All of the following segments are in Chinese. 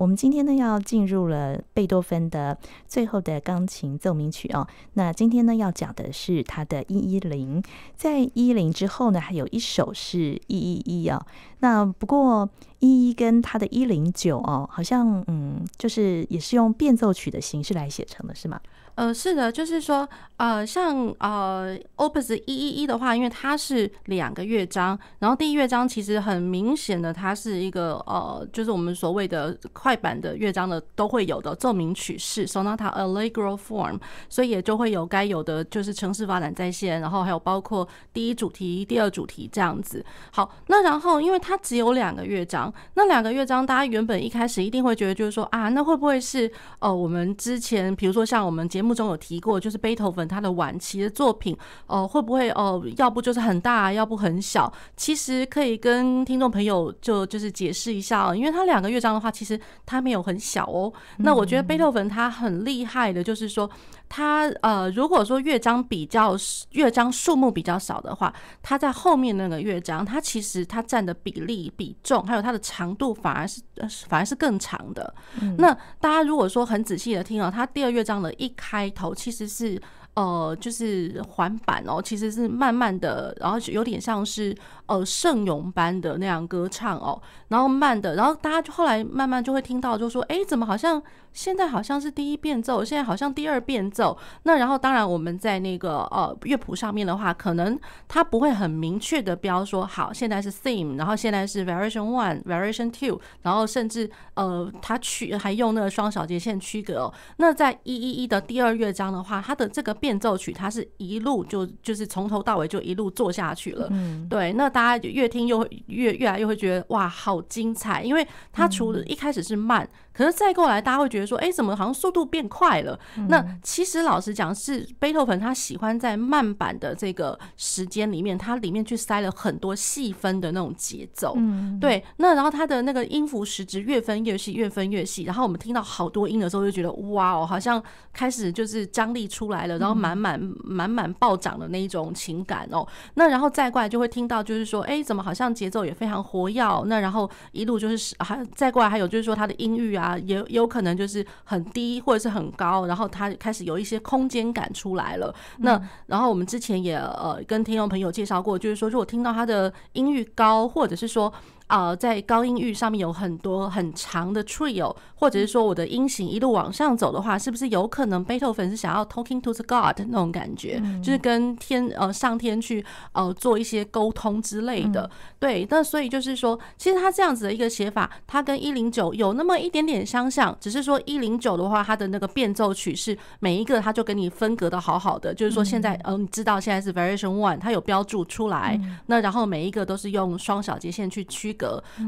我们今天呢要进入了贝多芬的最后的钢琴奏鸣曲哦。那今天呢要讲的是他的一一零，在一一零之后呢还有一首是一一一哦。那不过一一跟他的一零九哦，好像嗯就是也是用变奏曲的形式来写成的，是吗？呃，是的，就是说，呃，像呃，Opus 一一一的话，因为它是两个乐章，然后第一乐章其实很明显的，它是一个呃，就是我们所谓的快板的乐章的都会有的奏鸣曲式，Sonata Allegro form，所以也就会有该有的就是城市发展在线，然后还有包括第一主题、第二主题这样子。好，那然后因为它只有两个乐章，那两个乐章大家原本一开始一定会觉得就是说啊，那会不会是呃，我们之前比如说像我们节目。中有提过，就是贝多芬他的晚期的作品，哦、呃，会不会哦、呃，要不就是很大，要不很小？其实可以跟听众朋友就就是解释一下哦，因为他两个乐章的话，其实他没有很小哦。那我觉得贝多芬他很厉害的，就是说。它呃，如果说乐章比较乐章数目比较少的话，它在后面那个乐章，它其实它占的比例比重，还有它的长度反而是反而是更长的。嗯。那大家如果说很仔细的听哦，它第二乐章的一开头其实是。呃，就是环板哦，其实是慢慢的，然后有点像是呃圣咏般的那样歌唱哦，然后慢的，然后大家就后来慢慢就会听到，就说，哎，怎么好像现在好像是第一变奏，现在好像第二变奏。那然后当然我们在那个呃乐谱上面的话，可能它不会很明确的标说，好，现在是 theme，然后现在是 variation one、variation two，然后甚至呃它区还用那个双小节线区隔哦。那在一一一的第二乐章的话，它的这个变奏曲，它是一路就就是从头到尾就一路做下去了，嗯，对，那大家越听又会越越来越会觉得哇，好精彩，因为它除了一开始是慢。可是再过来，大家会觉得说，哎、欸，怎么好像速度变快了？嗯、那其实老实讲，是贝多芬他喜欢在慢板的这个时间里面，它里面去塞了很多细分的那种节奏。嗯，对。那然后它的那个音符时值越分越细，越分越细。然后我们听到好多音的时候，就觉得哇哦，好像开始就是张力出来了，然后满满满满暴涨的那一种情感哦。那然后再过来就会听到，就是说，哎、欸，怎么好像节奏也非常活跃？那然后一路就是还再过来，还有就是说它的音域啊。也有可能就是很低或者是很高，然后它开始有一些空间感出来了。那然后我们之前也呃跟听众朋友介绍过，就是说如果听到它的音域高，或者是说。啊、呃，在高音域上面有很多很长的 trio，或者是说我的音型一路往上走的话，是不是有可能贝多芬是想要 talking to the God 那种感觉，嗯、就是跟天呃上天去呃做一些沟通之类的？嗯、对，那所以就是说，其实他这样子的一个写法，他跟一零九有那么一点点相像，只是说一零九的话，它的那个变奏曲是每一个它就跟你分隔的好好的，就是说现在嗯、呃，你知道现在是 variation one，它有标注出来，嗯、那然后每一个都是用双小节线去区。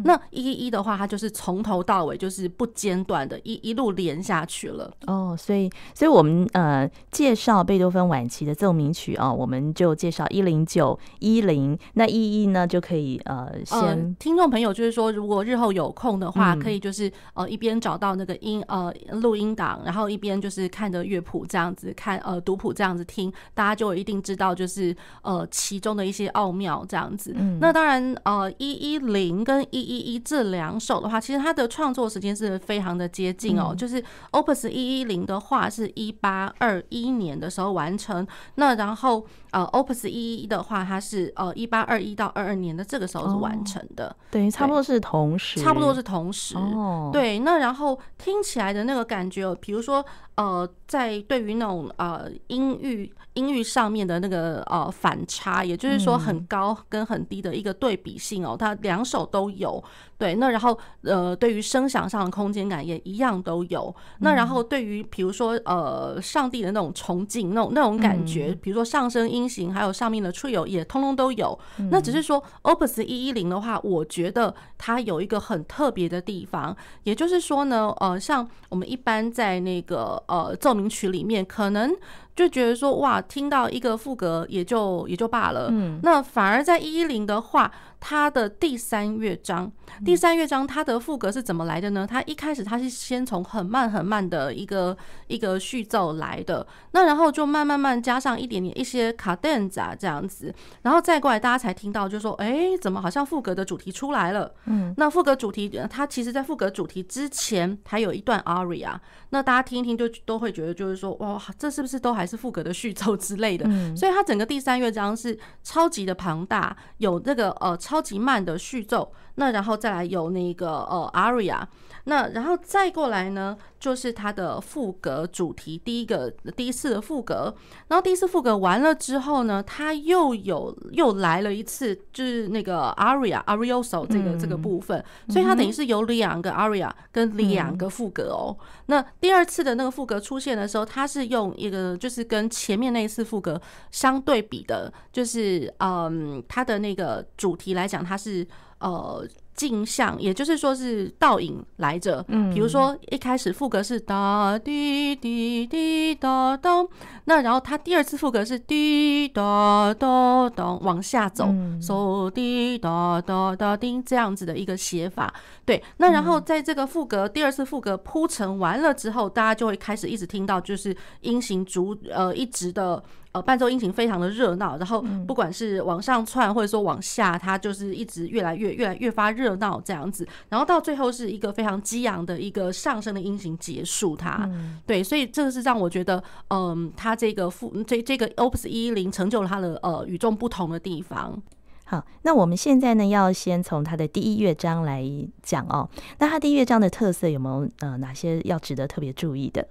那一一一的话，它就是从头到尾就是不间断的一一路连下去了。哦，所以，所以我们呃介绍贝多芬晚期的奏鸣曲啊、哦，我们就介绍一零九一零，那一一呢就可以呃先、呃、听众朋友就是说，如果日后有空的话，可以就是呃一边找到那个音呃录音档，然后一边就是看着乐谱这样子看呃读谱这样子听，大家就一定知道就是呃其中的一些奥妙这样子。嗯，那当然呃一一零。跟一一一这两首的话，其实它的创作时间是非常的接近哦。就是 Opus 一一零的话，是一八二一年的时候完成。那然后呃，Opus 一一一的话，它是呃一八二一到二二年的这个时候是完成的，等于，差不多是同时，差不多是同时。对，那然后听起来的那个感觉，比如说呃，在对于那种呃音域。音域上面的那个呃反差，也就是说很高跟很低的一个对比性哦，它两首都有。对，那然后呃，对于声响上的空间感也一样都有。那然后对于比如说呃，上帝的那种崇敬那种那种感觉，比如说上升音型，还有上面的 trio 也通通都有。那只是说 Opus 一一零的话，我觉得它有一个很特别的地方，也就是说呢，呃，像我们一般在那个呃奏鸣曲里面，可能就觉得说哇，听到一个副歌也就也就罢了。嗯，那反而在一一零的话，它的第三乐章，第三乐章它的副歌是怎么来的呢？它一开始它是先从很慢很慢的一个一个序奏来的，那然后就慢慢慢加上一点点一些卡顿啊这样子，然后再过来大家才听到，就说哎，怎么好像副歌的主题出来了？嗯，那副歌主题它其实在副歌主题之前还有一段 aria，那大家听一听就都会觉得就是说哇，这是不是都还是副歌的序奏之类的？嗯，所以它整个第三乐章是超级的庞大，有那个呃超超级慢的序奏，那然后再来有那个呃 aria。那然后再过来呢，就是它的副歌主题，第一个第一次的副歌，然后第一次副歌完了之后呢，它又有又来了一次，就是那个 aria arioso 这个这个部分，所以它等于是有两个 aria 跟两个副歌哦。那第二次的那个副歌出现的时候，它是用一个就是跟前面那一次副歌相对比的，就是嗯，它的那个主题来讲，它是呃。镜像，也就是说是倒影来着。嗯，比如说一开始副歌是哒滴滴滴哒咚，那然后它第二次副歌是滴哒哒咚往下走，嗖滴哒哒哒叮这样子的一个写法。对，那然后在这个副歌第二次副歌铺陈完了之后，大家就会开始一直听到就是音型逐呃一直的。呃，伴奏音型非常的热闹，然后不管是往上窜或者说往下，它就是一直越来越、越来越发热闹这样子，然后到最后是一个非常激昂的一个上升的音型结束它。对，所以这个是让我觉得，嗯，它这个副这这个 Opus 一一零成就了它的呃与众不同的地方。好，那我们现在呢要先从它的第一乐章来讲哦。那它第一乐章的特色有没有呃哪些要值得特别注意的？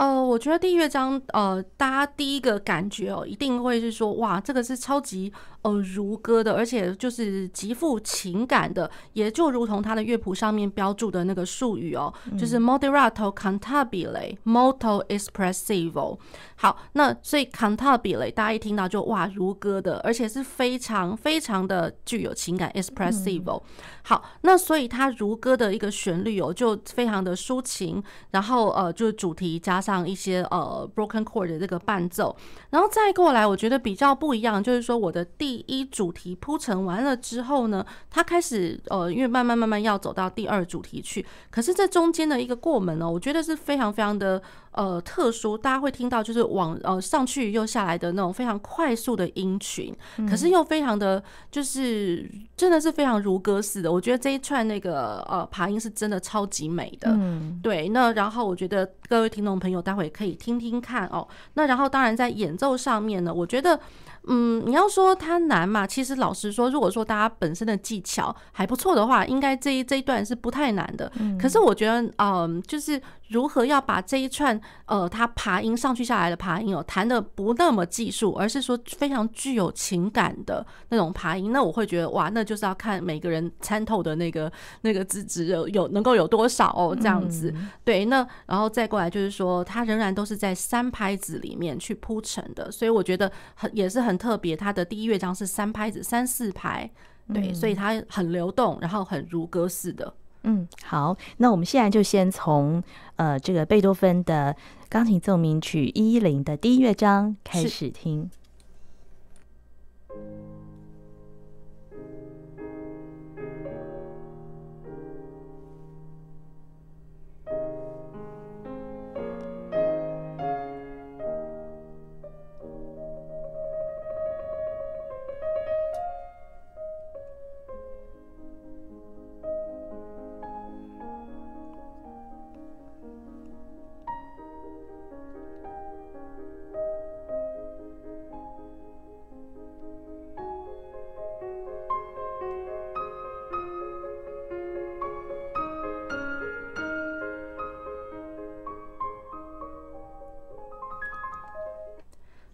呃，我觉得第一乐章，呃，大家第一个感觉哦，一定会是说，哇，这个是超级呃如歌的，而且就是极富情感的，也就如同它的乐谱上面标注的那个术语哦，就是 moderato cantabile molto espressivo。好，那所以 cantabile 大家一听到就哇如歌的，而且是非常非常的具有情感 espressivo。好，那所以它如歌的一个旋律哦，就非常的抒情，然后呃，就是主题加上。上一些呃 broken chord 的这个伴奏，然后再过来，我觉得比较不一样，就是说我的第一主题铺陈完了之后呢，它开始呃，因为慢慢慢慢要走到第二主题去，可是这中间的一个过门呢，我觉得是非常非常的。呃，特殊，大家会听到就是往呃上去又下来的那种非常快速的音群，可是又非常的，就是真的是非常如歌似的。我觉得这一串那个呃爬音是真的超级美的，嗯，对。那然后我觉得各位听众朋友待会可以听听看哦。那然后当然在演奏上面呢，我觉得。嗯，你要说它难嘛？其实老实说，如果说大家本身的技巧还不错的话，应该这一这一段是不太难的。可是我觉得，嗯，就是如何要把这一串呃，它爬音上去下来的爬音哦，弹的不那么技术，而是说非常具有情感的那种爬音，那我会觉得哇，那就是要看每个人参透的那个那个资质有有能够有多少哦，这样子。对，那然后再过来就是说，它仍然都是在三拍子里面去铺陈的，所以我觉得很也是很。很特别，它的第一乐章是三拍子，三四拍，对，所以它很流动，然后很如歌似的。嗯，好，那我们现在就先从呃这个贝多芬的钢琴奏鸣曲一一零的第一乐章开始听。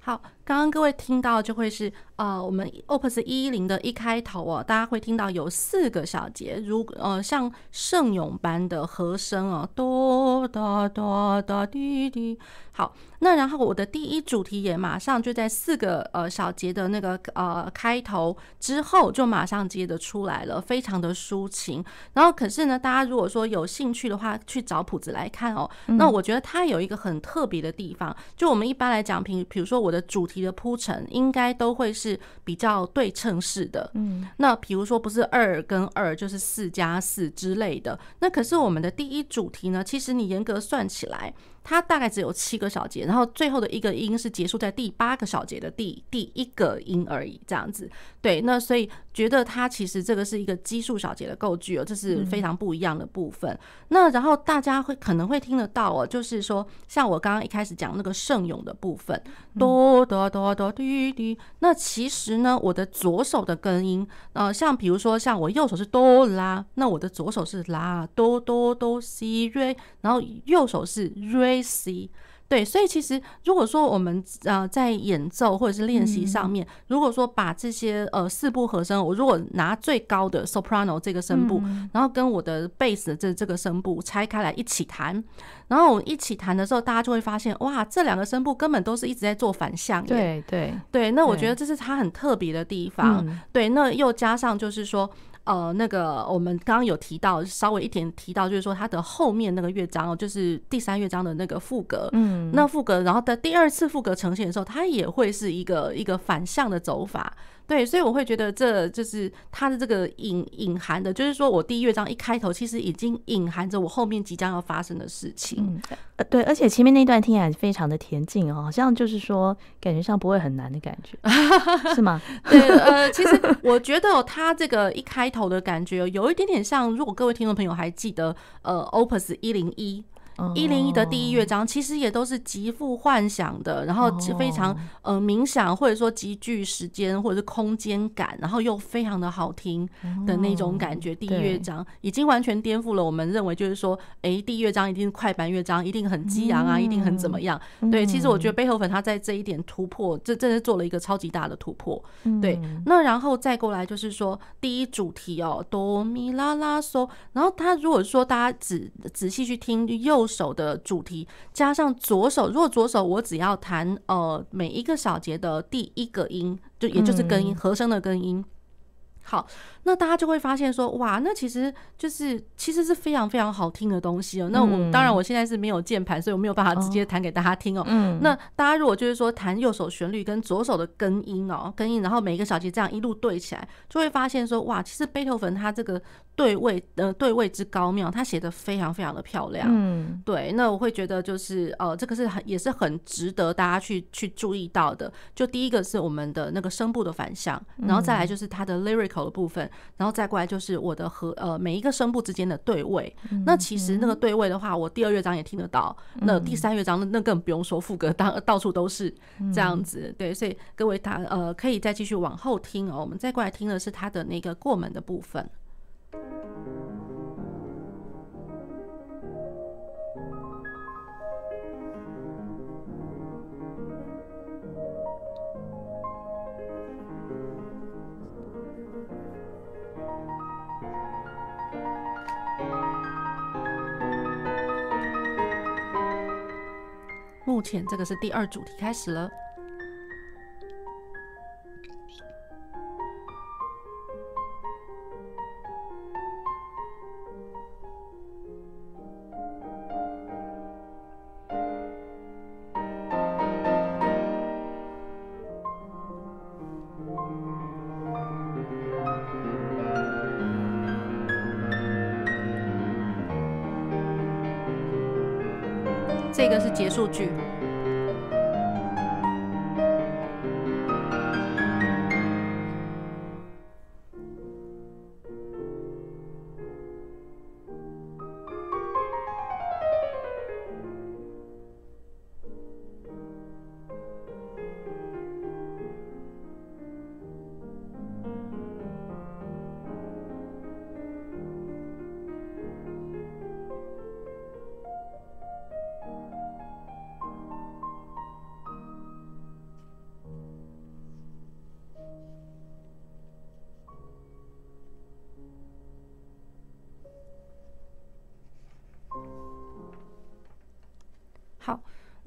好，刚刚各位听到就会是呃，我们 Opus 一一零的一开头哦，大家会听到有四个小节，如呃像圣咏般的和声哦，哆哆哆哆滴滴。好，那然后我的第一主题也马上就在四个呃小节的那个呃开头之后就马上接着出来了，非常的抒情。然后可是呢，大家如果说有兴趣的话，去找谱子来看哦。那我觉得它有一个很特别的地方，就我们一般来讲，比比如说我的主题的铺陈，应该都会是比较对称式的。嗯，那比如说不是二跟二，就是四加四之类的。那可是我们的第一主题呢，其实你严格算起来。它大概只有七个小节，然后最后的一个音是结束在第八个小节的第第一个音而已，这样子。对，那所以觉得它其实这个是一个奇数小节的构句哦，这是非常不一样的部分。嗯、那然后大家会可能会听得到哦，就是说像我刚刚一开始讲那个圣咏的部分，哆哆哆哆滴滴。那其实呢，我的左手的根音，呃，像比如说像我右手是哆啦，那我的左手是啦哆哆哆西瑞，然后右手是瑞。C 对，所以其实如果说我们呃在演奏或者是练习上面，如果说把这些呃四部和声，我如果拿最高的 soprano 这个声部，然后跟我的 bass 的这这个声部拆开来一起弹，然后我们一起弹的时候，大家就会发现哇，这两个声部根本都是一直在做反向。对对对，那我觉得这是它很特别的地方。对，那又加上就是说。呃，那个我们刚刚有提到，稍微一点提到，就是说它的后面那个乐章哦，就是第三乐章的那个副歌，嗯，那副歌，然后在第二次副歌呈现的时候，它也会是一个一个反向的走法。对，所以我会觉得这就是它的这个隐隐含的，就是说我第一乐章一开头，其实已经隐含着我后面即将要发生的事情。嗯，呃，对，而且前面那段听起来非常的恬静哦，好像就是说感觉上不会很难的感觉，是吗？对，呃，其实我觉得它这个一开头的感觉有一点点像，如果各位听众朋友还记得，呃，Opus 一零一。一零一的第一乐章其实也都是极富幻想的，然后非常呃冥想，或者说极具时间或者是空间感，然后又非常的好听的那种感觉。第一乐章已经完全颠覆了我们认为就是说，哎，第一乐章一定是快板乐章，一定很激昂啊，一定很怎么样？对，其实我觉得贝多芬他在这一点突破，这真的做了一个超级大的突破。对，那然后再过来就是说第一主题哦，哆咪啦啦嗦，然后他如果说大家仔仔细去听右。手的主题加上左手，如果左手我只要弹呃每一个小节的第一个音，就也就是根音和声的根音，好。那大家就会发现说，哇，那其实就是其实是非常非常好听的东西哦。那我当然我现在是没有键盘，所以我没有办法直接弹给大家听哦。嗯。那大家如果就是说弹右手旋律跟左手的根音哦，根音，然后每一个小节这样一路对起来，就会发现说，哇，其实贝多芬他这个对位呃对位之高妙，他写的非常非常的漂亮。嗯。对，那我会觉得就是呃这个是很也是很值得大家去去注意到的。就第一个是我们的那个声部的反向，然后再来就是它的 lyrical 的部分。然后再过来就是我的和呃每一个声部之间的对位，那其实那个对位的话，我第二乐章也听得到，那第三乐章那那更不用说，副歌当到处都是这样子，对，所以各位他呃可以再继续往后听哦，我们再过来听的是他的那个过门的部分。目前这个是第二主题开始了。这个是结束句。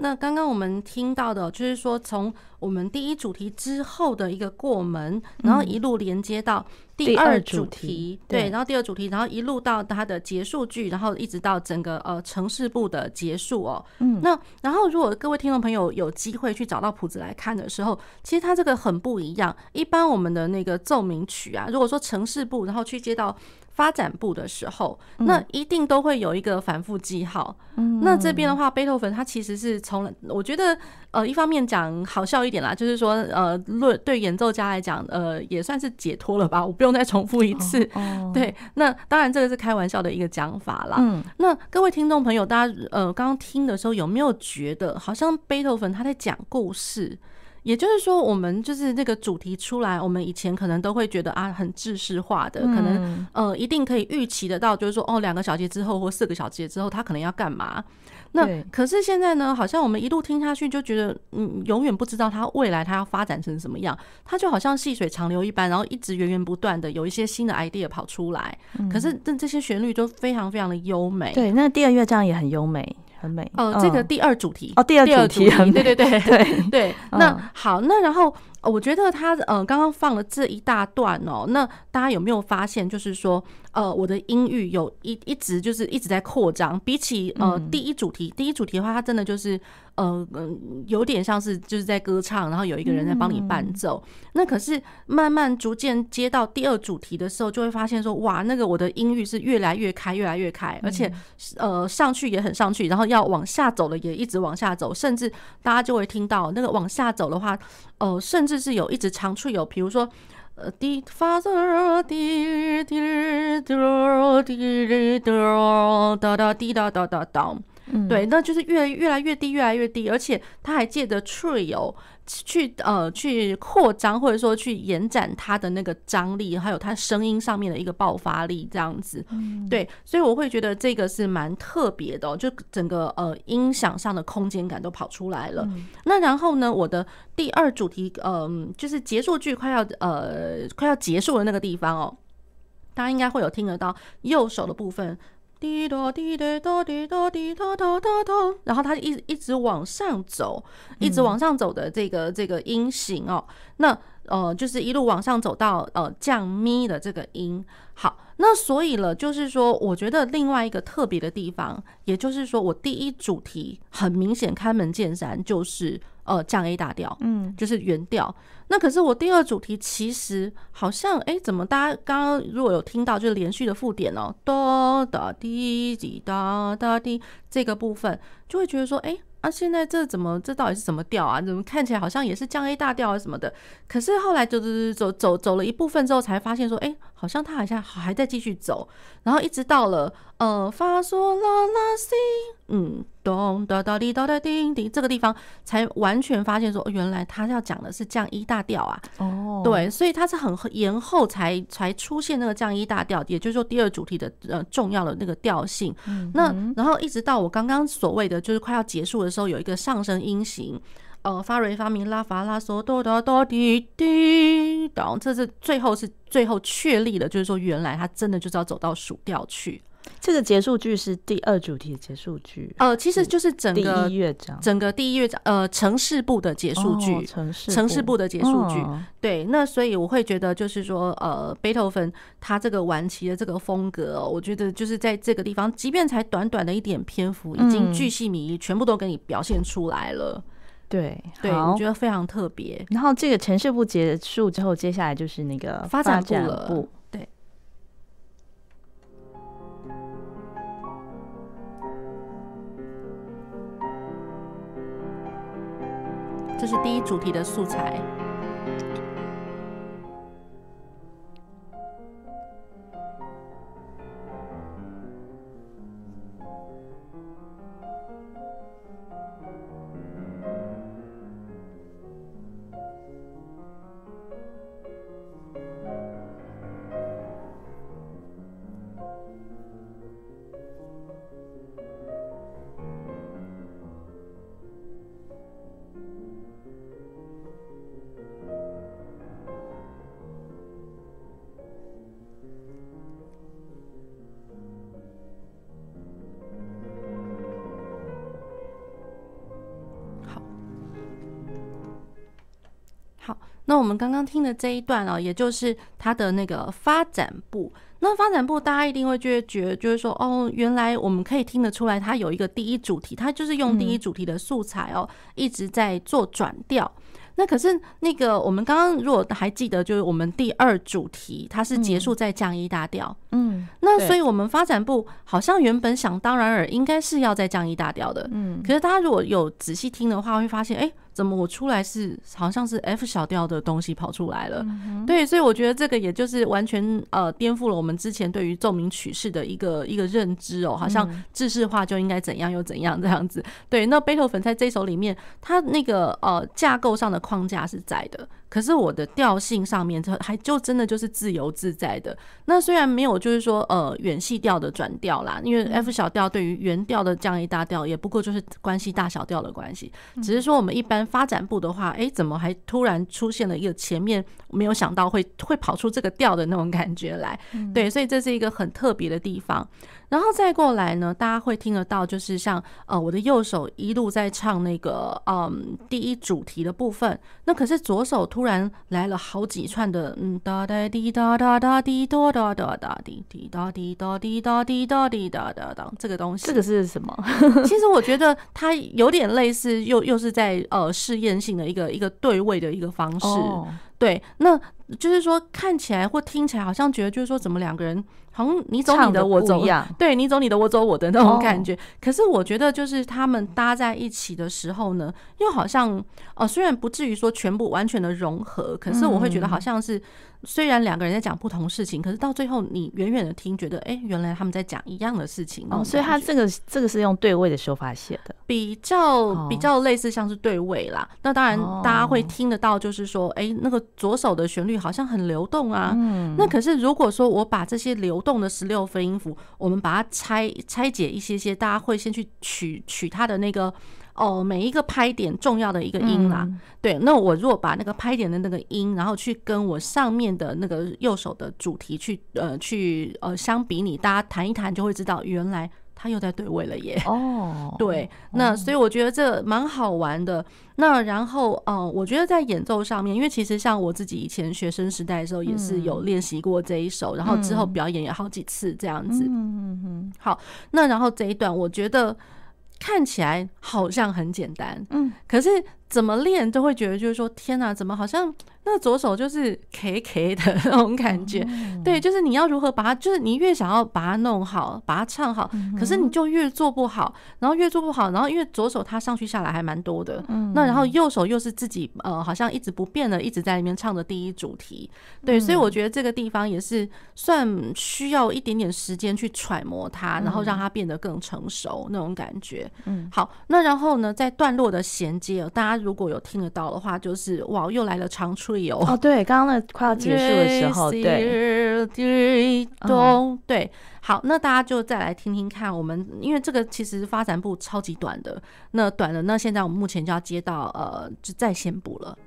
那刚刚我们听到的，就是说从我们第一主题之后的一个过门，然后一路连接到第二主题，对，然后第二主题，然后一路到它的结束句，然后一直到整个呃城市部的结束哦。嗯，那然后如果各位听众朋友有机会去找到谱子来看的时候，其实它这个很不一样。一般我们的那个奏鸣曲啊，如果说城市部，然后去接到。发展部的时候，那一定都会有一个反复记号。嗯，那这边的话，贝多芬他其实是从，我觉得，呃，一方面讲好笑一点啦，就是说，呃，论对演奏家来讲，呃，也算是解脱了吧，我不用再重复一次。哦，对，那当然这个是开玩笑的一个讲法啦。嗯，那各位听众朋友，大家呃刚刚听的时候有没有觉得，好像贝多芬他在讲故事？也就是说，我们就是那个主题出来，我们以前可能都会觉得啊，很制式化的，可能呃，一定可以预期得到，就是说哦，两个小节之后或四个小节之后，他可能要干嘛？那可是现在呢，好像我们一路听下去，就觉得嗯，永远不知道它未来它要发展成什么样，它就好像细水长流一般，然后一直源源不断的有一些新的 idea 跑出来。可是这这些旋律都非常非常的优美。对，那第二乐章也很优美。很美哦，这个第二主题哦，第二主题，对对对 对对。那好，那然后我觉得他呃刚刚放了这一大段哦，那大家有没有发现，就是说呃我的音域有一一直就是一直在扩张，比起呃第一主题，第一主题的话，它真的就是。呃嗯，有点像是就是在歌唱，然后有一个人在帮你伴奏。嗯、那可是慢慢逐渐接到第二主题的时候，就会发现说，哇，那个我的音域是越来越开，越来越开，而且呃上去也很上去，然后要往下走了也一直往下走，甚至大家就会听到那个往下走的话，哦，甚至是有一直长处有，比如说呃滴发嗦滴滴滴滴滴哆哒哒滴哒哒哒哒。对，那就是越越来越低，越来越低，而且他还借着 trio 去呃去扩张，或者说去延展他的那个张力，还有他声音上面的一个爆发力，这样子。对，所以我会觉得这个是蛮特别的，就整个呃音响上的空间感都跑出来了。那然后呢，我的第二主题，嗯，就是结束句快要呃快要结束的那个地方哦，大家应该会有听得到右手的部分。滴答滴答答滴答滴答答答答，然后它一一直往上走，一直往上走的这个这个音型哦，那呃就是一路往上走到呃降咪的这个音。好，那所以了，就是说，我觉得另外一个特别的地方，也就是说，我第一主题很明显开门见山就是呃降 A 大调，嗯，就是原调。那可是我第二主题其实好像哎、欸，怎么大家刚刚如果有听到就是连续的附点哦，哆哒滴滴哒哒滴这个部分，就会觉得说哎。欸啊，现在这怎么？这到底是什么调啊？怎么看起来好像也是降 A 大调啊什么的？可是后来走走走走走了一部分之后，才发现说，哎，好像他好像还在继续走，然后一直到了呃发嗦啦啦西，嗯，咚哒哒滴哒哒叮叮这个地方，才完全发现说，原来他要讲的是降一大调啊。哦，对，所以他是很延后才才出现那个降一大调，也就是说第二主题的呃重要的那个调性。嗯，那然后一直到我刚刚所谓的就是快要结束。的时候有一个上升音型，呃，发瑞发明拉法拉嗦哆哆哆滴滴，咚这是最后是最后确立的，就是说原来他真的就是要走到属调去。这个结束句是第二主题的结束句，呃，其实就是整个第一乐章，整个第一乐章，呃，城市部的结束句，城市城市部的结束句，对，那所以我会觉得就是说，呃，贝多芬他这个晚期的这个风格，我觉得就是在这个地方，即便才短短的一点篇幅，已经巨细靡遗，全部都给你表现出来了。对，对，我觉得非常特别。然后这个城市部结束之后，接下来就是那个发展部了。这是第一主题的素材。那我们刚刚听的这一段哦，也就是它的那个发展部。那发展部大家一定会觉得，就是说，哦，原来我们可以听得出来，它有一个第一主题，它就是用第一主题的素材哦，一直在做转调。那可是那个，我们刚刚如果还记得，就是我们第二主题，它是结束在降一大调。嗯，那所以我们发展部好像原本想当然尔，应该是要在降一大调的。嗯，可是大家如果有仔细听的话，会发现，哎。怎么我出来是好像是 F 小调的东西跑出来了？嗯、对，所以我觉得这个也就是完全呃颠覆了我们之前对于奏鸣曲式的一个一个认知哦，好像制式化就应该怎样又怎样这样子。对，那贝多芬在这首里面，他那个呃架构上的框架是在的。可是我的调性上面，这还就真的就是自由自在的。那虽然没有就是说呃远细调的转调啦，因为 F 小调对于原调的降 A 大调，也不过就是关系大小调的关系。只是说我们一般发展部的话，哎，怎么还突然出现了一个前面没有想到会会跑出这个调的那种感觉来？对，所以这是一个很特别的地方。然后再过来呢，大家会听得到，就是像呃，我的右手一路在唱那个嗯第一主题的部分，那可是左手突然来了好几串的嗯哒哒滴哒哒哒滴哒哒哒哒滴滴哒滴哒滴哒滴哒滴哒哒哒这个东西，这个是什么？其实我觉得它有点类似，又又是在呃试验性的一个一个对位的一个方式。对，那就是说看起来或听起来好像觉得就是说怎么两个人。好像你走你的，我走，对，你走你的，我走我的那种感觉。可是我觉得，就是他们搭在一起的时候呢，又好像哦，虽然不至于说全部完全的融合，可是我会觉得好像是。虽然两个人在讲不同事情，可是到最后你远远的听，觉得哎、欸，原来他们在讲一样的事情哦。所以他这个这个是用对位的手法写的，比较比较类似像是对位啦。那当然大家会听得到，就是说，哎、欸，那个左手的旋律好像很流动啊。嗯。那可是如果说我把这些流动的十六分音符，我们把它拆拆解一些些，大家会先去取取它的那个。哦，每一个拍点重要的一个音啦，嗯、对。那我如果把那个拍点的那个音，然后去跟我上面的那个右手的主题去呃去呃相比拟，大家谈一谈就会知道，原来他又在对位了耶。哦，对。那所以我觉得这蛮好玩的。那然后呃，我觉得在演奏上面，因为其实像我自己以前学生时代的时候，也是有练习过这一首，嗯、然后之后表演也好几次这样子。嗯嗯嗯。好，那然后这一段我觉得。看起来好像很简单，嗯，可是怎么练都会觉得就是说，天哪，怎么好像。那左手就是 K K 的 那种感觉，对，就是你要如何把它，就是你越想要把它弄好，把它唱好，可是你就越做不好，然后越做不好，然后因为左手它上去下来还蛮多的，那然后右手又是自己呃好像一直不变的一直在里面唱的第一主题，对，所以我觉得这个地方也是算需要一点点时间去揣摩它，然后让它变得更成熟那种感觉。嗯，好，那然后呢，在段落的衔接，大家如果有听得到的话，就是哇，又来了长吹。有哦，对，刚刚那快要结束的时候，对，咚，对，好，那大家就再来听听看，我们因为这个其实发展部超级短的，那短的，那现在我们目前就要接到呃，就再先补了。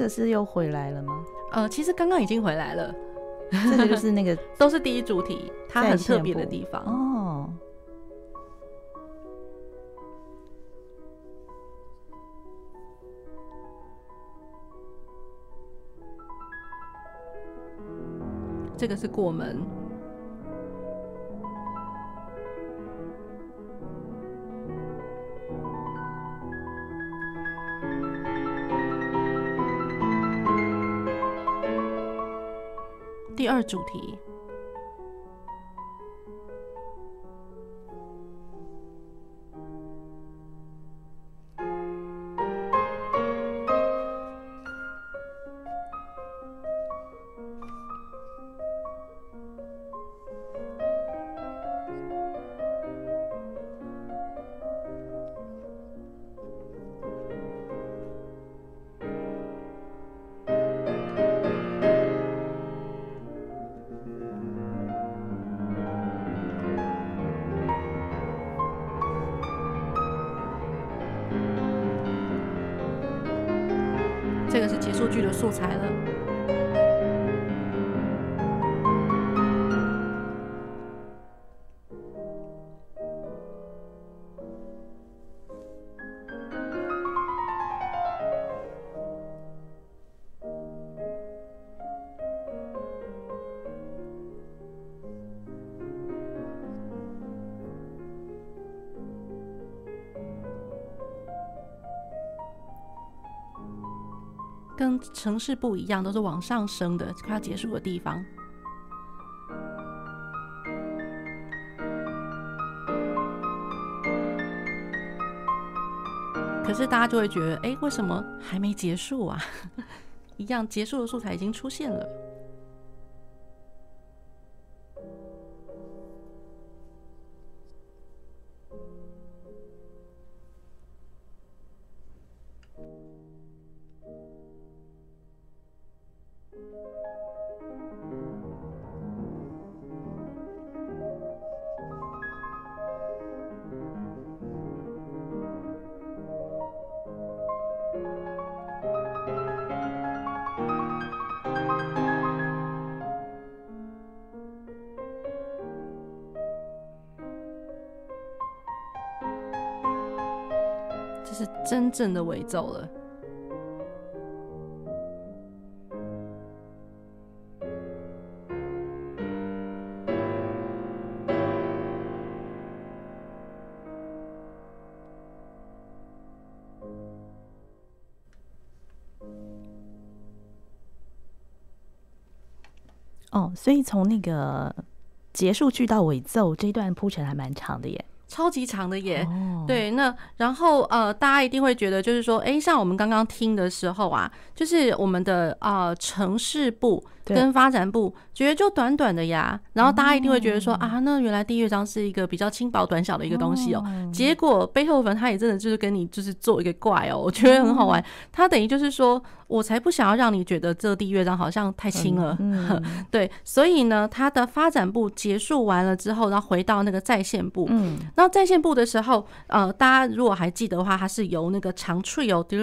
个是又回来了吗？呃，其实刚刚已经回来了。这个就是那个 都是第一主题，它很特别的地方哦。这个是过门。第二主题。跟城市不一样，都是往上升的，快要结束的地方。可是大家就会觉得，哎，为什么还没结束啊？一样结束的素材已经出现了。是真正的尾奏了。哦，所以从那个结束句到尾奏这一段铺陈还蛮长的耶。超级长的耶，oh. 对，那然后呃，大家一定会觉得就是说，哎，像我们刚刚听的时候啊，就是我们的呃城市部跟发展部，觉得就短短的呀，然后大家一定会觉得说、oh. 啊，那原来第一乐章是一个比较轻薄短小的一个东西哦、喔，oh. 结果贝多芬他也真的就是跟你就是做一个怪哦、喔，我觉得很好玩，他等于就是说。我才不想要让你觉得这第一乐章好像太轻了，嗯，对，所以呢，它的发展部结束完了之后，然后回到那个在线部，嗯，然后再现部的时候，呃，大家如果还记得的话，它是由那个长 trio 嘟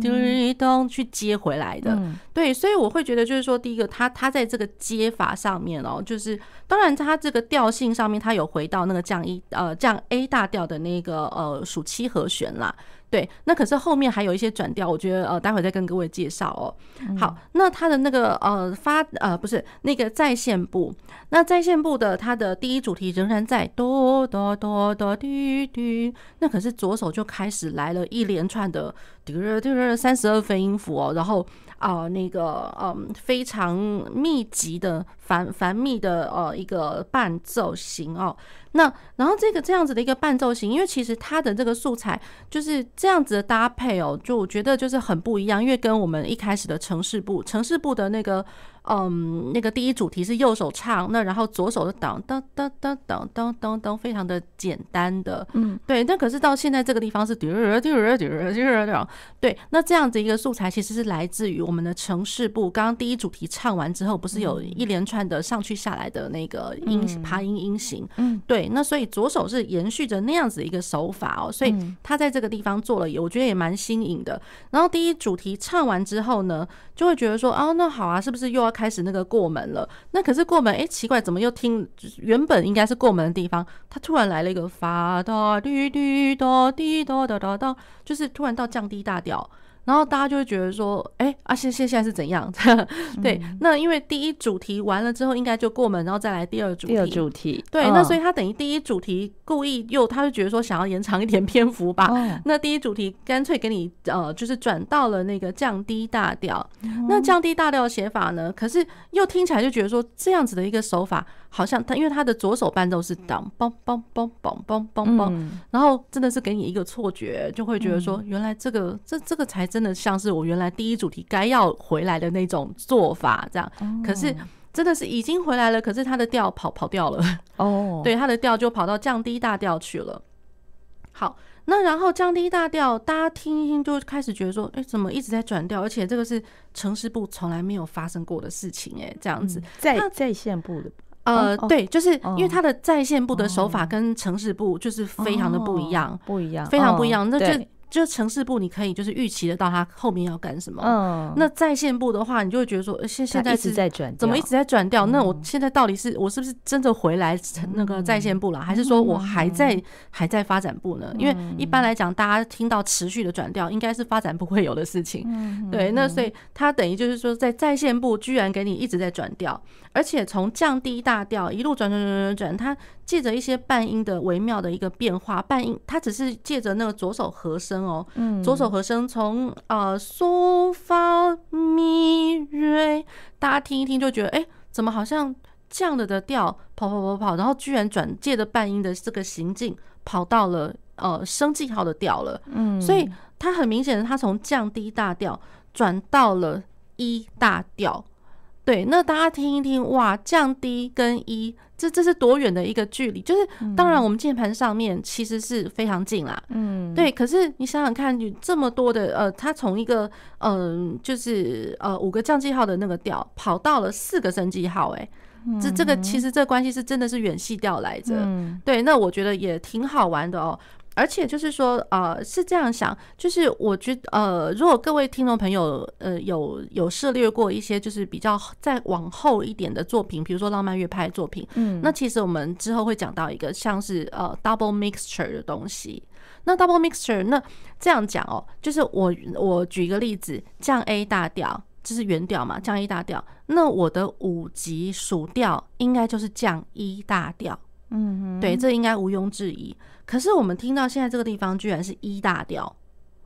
嘟咚去接回来的，对，所以我会觉得就是说，第一个，它它在这个接法上面哦，就是当然它这个调性上面，它有回到那个降一呃降 A 大调的那个呃属七和弦啦。对，那可是后面还有一些转调，我觉得呃，待会再跟各位介绍哦。好，那它的那个呃发呃不是那个在线部，那在线部的它的第一主题仍然在哆哆哆哆滴滴，那可是左手就开始来了一连串的滴滴滴三十二分音符哦，然后。啊、呃，那个嗯，非常密集的繁繁密的呃一个伴奏型哦。那然后这个这样子的一个伴奏型，因为其实它的这个素材就是这样子的搭配哦，就我觉得就是很不一样，因为跟我们一开始的城市部城市部的那个。嗯，那个第一主题是右手唱，那然后左手的当当当当当当当当，非常的简单的，嗯，对。那可是到现在这个地方是嘟嘟嘟嘟嘟，对。那这样子一个素材其实是来自于我们的城市部，刚刚第一主题唱完之后，不是有一连串的上去下来的那个音爬音音型，嗯，对。那所以左手是延续着那样子一个手法哦，所以他在这个地方做了，我觉得也蛮新颖的。然后第一主题唱完之后呢，就会觉得说，哦，那好啊，是不是又要开始那个过门了，那可是过门，哎、奇怪，怎么又听原本应该是过门的地方，他突然来了一个发哆滴滴哆滴哆哒哒哒，就是突然到降低大调。然后大家就会觉得说，哎、欸，啊，现现现在是怎样？对，那因为第一主题完了之后，应该就过门，然后再来第二主题。第二主题，对，哦、那所以他等于第一主题故意又，他就觉得说想要延长一点篇幅吧。哦、那第一主题干脆给你呃，就是转到了那个降低大调。嗯、那降低大调的写法呢？可是又听起来就觉得说这样子的一个手法，好像他因为他的左手伴奏是当梆梆梆梆梆梆梆，然后真的是给你一个错觉，就会觉得说原来这个这这个才真。的像是我原来第一主题该要回来的那种做法，这样。可是真的是已经回来了，可是他的调跑跑掉了。哦，对，他的调就跑到降低大调去了。好，那然后降低大调，大家听一听就开始觉得说，哎，怎么一直在转调？而且这个是城市部从来没有发生过的事情，哎，这样子。在在线部的，呃，对，就是因为他的在线部的手法跟城市部就是非常的不一样，不一样，非常不一样。那就。就城市部，你可以就是预期得到它后面要干什么。嗯，那在线部的话，你就会觉得说，现现在一直在转，怎么一直在转调？那我现在到底是我是不是真的回来那个在线部了，还是说我还在还在发展部呢？因为一般来讲，大家听到持续的转调，应该是发展部会有的事情。对，那所以他等于就是说，在在线部居然给你一直在转调，而且从降低大调一路转转转转转，它借着一些半音的微妙的一个变化，半音它只是借着那个左手和声哦，左手和声从呃嗦发咪瑞，大家听一听就觉得，哎，怎么好像降了的调跑跑跑跑，然后居然转借着半音的这个行进跑到了呃升记号的调了，嗯，所以它很明显的，它从降低大调转到了一大调。对，那大家听一听，哇，降低跟一这这是多远的一个距离？就是当然，我们键盘上面其实是非常近啦，嗯，对。可是你想想看，你这么多的呃，它从一个嗯、呃，就是呃五个降记号的那个调，跑到了四个升记号，哎，这这个其实这关系是真的是远系调来着。对，那我觉得也挺好玩的哦。而且就是说，呃，是这样想，就是我觉得，呃，如果各位听众朋友，呃，有有涉猎过一些就是比较再往后一点的作品，比如说浪漫乐派作品，嗯，那其实我们之后会讲到一个像是呃 double mixture 的东西。那 double mixture，那这样讲哦，就是我我举一个例子，降 A 大调，这是原调嘛，降 A 大调，那我的五级属调应该就是降一大调。嗯，对，这应该毋庸置疑。可是我们听到现在这个地方居然是一大调，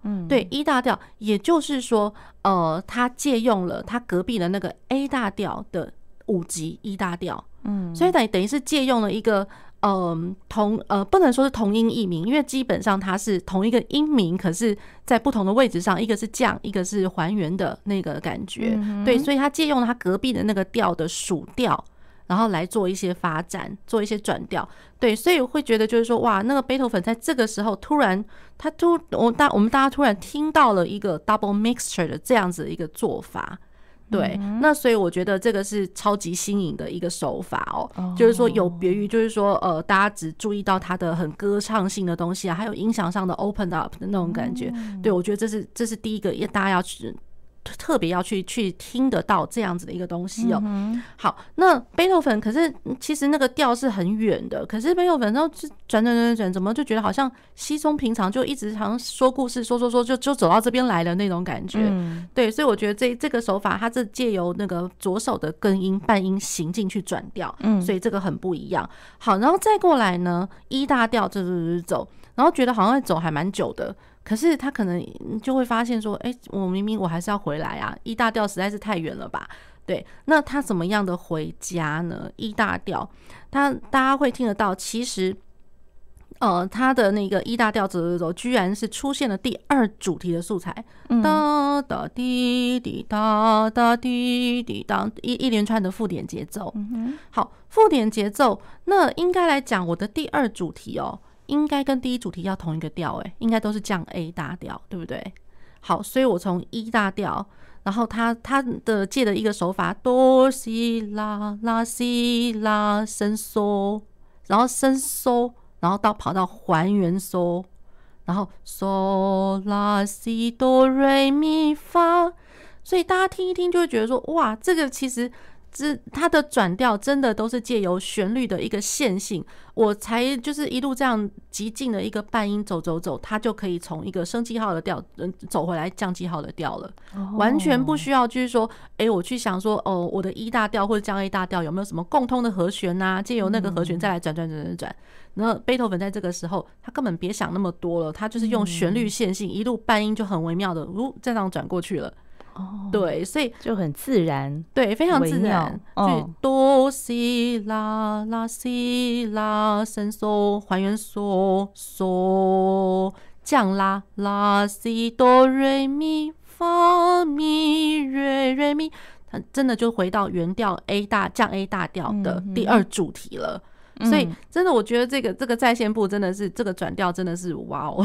嗯，对一大调，也就是说，呃，他借用了他隔壁的那个 A 大调的五级一大调，嗯，所以等于等于是借用了一个，嗯、呃，同呃不能说是同音异名，因为基本上它是同一个音名，可是在不同的位置上，一个是降，一个是还原的那个感觉，嗯、对，所以他借用了他隔壁的那个调的属调。然后来做一些发展，做一些转调，对，所以会觉得就是说，哇，那个贝多芬在这个时候突然，他突我大我们大家突然听到了一个 double mixture 的这样子的一个做法，对，嗯、那所以我觉得这个是超级新颖的一个手法哦，哦。就是说有别于就是说呃，大家只注意到它的很歌唱性的东西啊，还有音响上的 open up 的那种感觉，嗯、对我觉得这是这是第一个，也大家要去。特别要去去听得到这样子的一个东西哦。好，那贝多芬可是其实那个调是很远的，可是贝多芬然后转转转转，怎么就觉得好像稀松平常，就一直好像说故事说说说就就走到这边来的那种感觉。对，所以我觉得这这个手法，它是借由那个左手的根音半音行进去转调，嗯，所以这个很不一样。好，然后再过来呢一大调走走走走，然后觉得好像走还蛮久的。可是他可能就会发现说，哎，我明明我还是要回来啊一大调实在是太远了吧？对，那他怎么样的回家呢一大调，他大家会听得到，其实，呃，他的那个一大调走走走，居然是出现了第二主题的素材，哒哒滴滴哒哒滴滴当一一连串的附点节奏。好，附点节奏，那应该来讲，我的第二主题哦。应该跟第一主题要同一个调，诶，应该都是降 A 大调，对不对？好，所以我从 E 大调，然后他他的借的一个手法，哆西拉拉西拉升嗦，然后升嗦，然后到跑到还原嗦，然后嗦拉西哆瑞咪发，所以大家听一听就会觉得说，哇，这个其实。这它的转调真的都是借由旋律的一个线性，我才就是一路这样极尽的一个半音走走走，它就可以从一个升记号的调嗯走回来降记号的调了，完全不需要就是说，哎，我去想说哦，我的一大调或者降 A 大调有没有什么共通的和弦呐？借由那个和弦再来转转转转转。然后贝多芬在这个时候，他根本别想那么多了，他就是用旋律线性一路半音就很微妙的，呜这样转过去了。哦，对，所以就很自然，对，非常自然。就哆西拉拉西拉升嗦还原嗦嗦降拉拉西哆瑞咪发咪瑞瑞咪，它真的就回到原调 A 大降 A 大调的第二主题了。所以真的，我觉得这个这个在线部真的是这个转调真的是哇哦。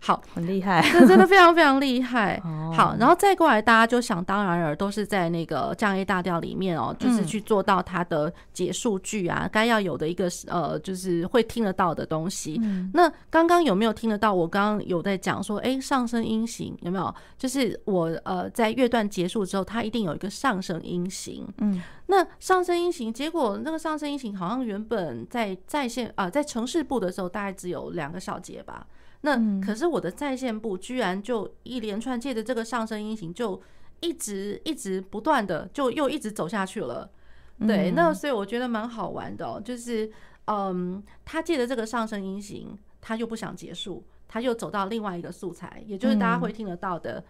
好，很厉害，这真的非常非常厉害。哦、好，然后再过来，大家就想当然尔都是在那个降 A 大调里面哦，就是去做到它的结束句啊，该、嗯、要有的一个呃，就是会听得到的东西。嗯、那刚刚有没有听得到？我刚刚有在讲说，哎，上升音型有没有？就是我呃，在乐段结束之后，它一定有一个上升音型。嗯，那上升音型，结果那个上升音型好像原本在在线啊、呃，在城市部的时候，大概只有两个小节吧。那可是我的在线部居然就一连串借着这个上升音型，就一直一直不断的就又一直走下去了。对，那所以我觉得蛮好玩的哦，就是嗯，他借着这个上升音型，他又不想结束，他又走到另外一个素材，也就是大家会听得到的，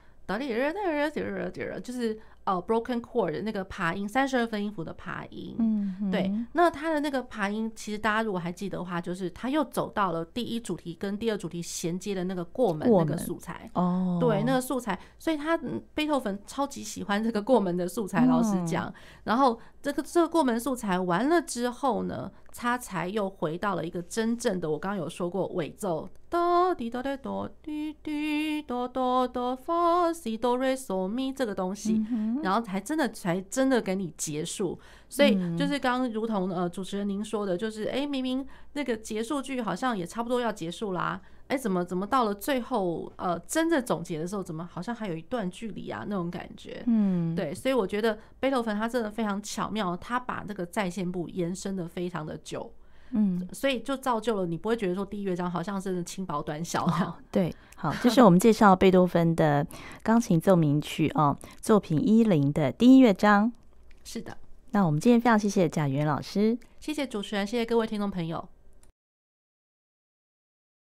就是。哦、uh，broken chord 的那个爬音，三十二分音符的爬音，嗯，对，那它的那个爬音，其实大家如果还记得的话，就是它又走到了第一主题跟第二主题衔接的那个过门那个素材，哦，对，那个素材，所以他贝多芬超级喜欢这个过门的素材，老实讲，然后这个这个过门素材完了之后呢，他才又回到了一个真正的，我刚刚有说过尾奏。哆滴哆哆哆滴滴哆哆哆发西哆瑞嗦咪这个东西，然后才真的才真的给你结束。所以就是刚刚如同呃主持人您说的，就是哎明明那个结束句好像也差不多要结束啦，哎怎么怎么到了最后呃真的总结的时候，怎么好像还有一段距离啊那种感觉。嗯，对，所以我觉得贝多芬他真的非常巧妙，他把这个在线部延伸的非常的久。嗯，所以就造就了你不会觉得说第一乐章好像是轻薄短小的。哦。对，好，这是我们介绍贝多芬的钢琴奏鸣曲哦，作品一零的第一乐章。是的，那我们今天非常谢谢贾元老师，谢谢主持人，谢谢各位听众朋友。